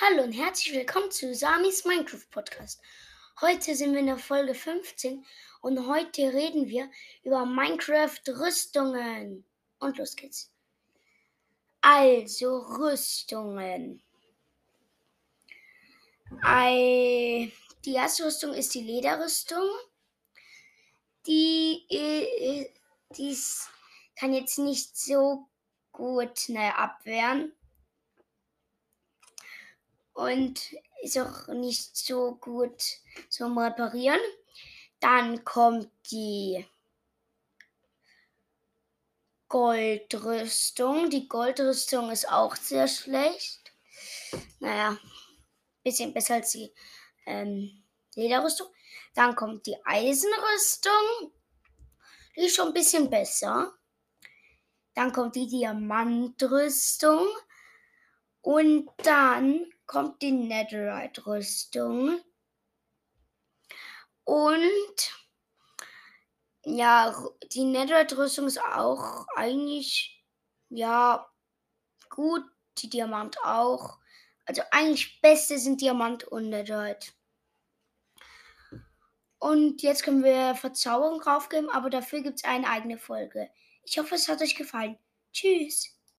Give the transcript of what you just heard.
Hallo und herzlich willkommen zu Samis Minecraft Podcast. Heute sind wir in der Folge 15 und heute reden wir über Minecraft Rüstungen. Und los geht's. Also Rüstungen. Ei, die erste Rüstung ist die Lederrüstung. Die, äh, die kann jetzt nicht so gut ne, abwehren und ist auch nicht so gut zum Reparieren. Dann kommt die Goldrüstung. Die Goldrüstung ist auch sehr schlecht. Naja, bisschen besser als die ähm, Lederrüstung. Dann kommt die Eisenrüstung. Die ist schon ein bisschen besser. Dann kommt die Diamantrüstung. Und dann kommt die Netherite-Rüstung. Und ja, die Netherite-Rüstung ist auch eigentlich, ja, gut. Die Diamant auch. Also eigentlich beste sind Diamant und Netherite. Und jetzt können wir Verzauberung draufgeben, aber dafür gibt es eine eigene Folge. Ich hoffe, es hat euch gefallen. Tschüss.